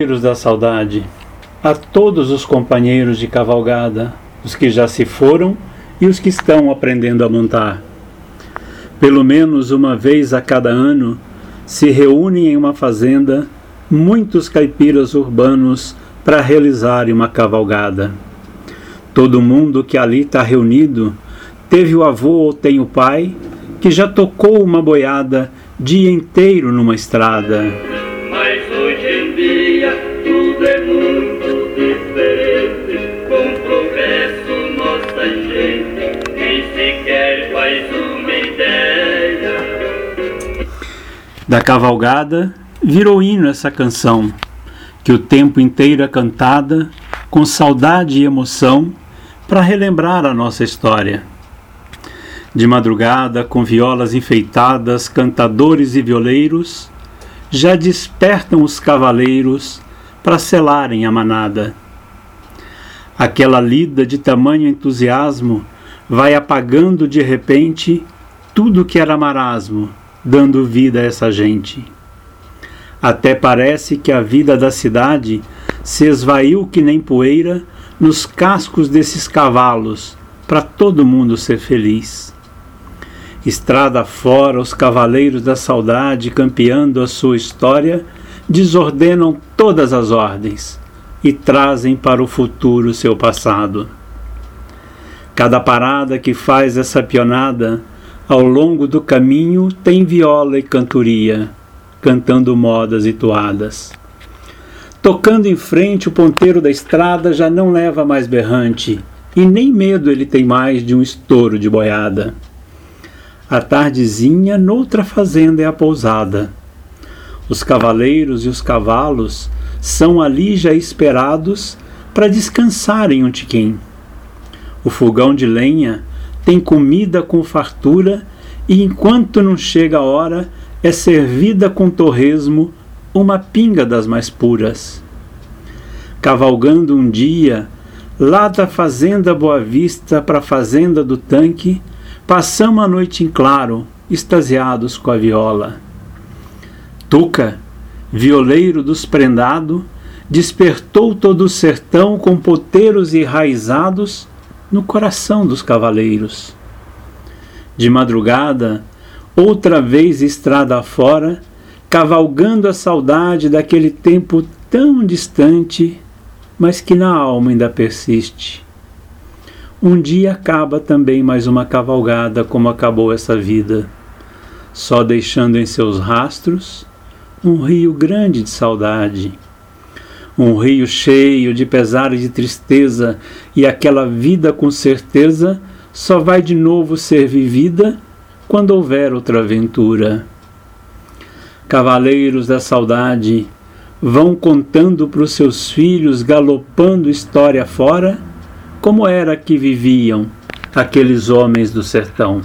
Cavaleiros da saudade, a todos os companheiros de cavalgada, os que já se foram e os que estão aprendendo a montar. Pelo menos uma vez a cada ano se reúnem em uma fazenda muitos caipiras urbanos para realizarem uma cavalgada. Todo mundo que ali está reunido teve o avô ou tem o pai que já tocou uma boiada dia inteiro numa estrada Da cavalgada virou hino essa canção, que o tempo inteiro é cantada com saudade e emoção para relembrar a nossa história. De madrugada, com violas enfeitadas, cantadores e violeiros, já despertam os cavaleiros para selarem a manada. Aquela lida de tamanho entusiasmo vai apagando de repente tudo que era marasmo, dando vida a essa gente. Até parece que a vida da cidade se esvaiu que nem poeira nos cascos desses cavalos, para todo mundo ser feliz. Estrada fora, os cavaleiros da saudade, campeando a sua história, desordenam todas as ordens e trazem para o futuro seu passado. Cada parada que faz essa pionada, ao longo do caminho, tem viola e cantoria, cantando modas e toadas. Tocando em frente, o ponteiro da estrada já não leva mais berrante, e nem medo ele tem mais de um estouro de boiada. A tardezinha, noutra fazenda é a pousada. Os cavaleiros e os cavalos são ali já esperados para descansarem um tiquim. O fogão de lenha tem comida com fartura e enquanto não chega a hora é servida com torresmo uma pinga das mais puras. Cavalgando um dia, lá da fazenda Boa Vista para a fazenda do tanque, Passamos a noite em claro, extasiados com a viola. Tuca, violeiro dos prendado, despertou todo o sertão com poteiros enraizados no coração dos cavaleiros. De madrugada, outra vez estrada fora, cavalgando a saudade daquele tempo tão distante, mas que na alma ainda persiste. Um dia acaba também mais uma cavalgada, como acabou essa vida, só deixando em seus rastros um rio grande de saudade, um rio cheio de pesar e de tristeza, e aquela vida com certeza só vai de novo ser vivida quando houver outra aventura. Cavaleiros da saudade vão contando para os seus filhos, galopando história fora como era que viviam aqueles homens do sertão.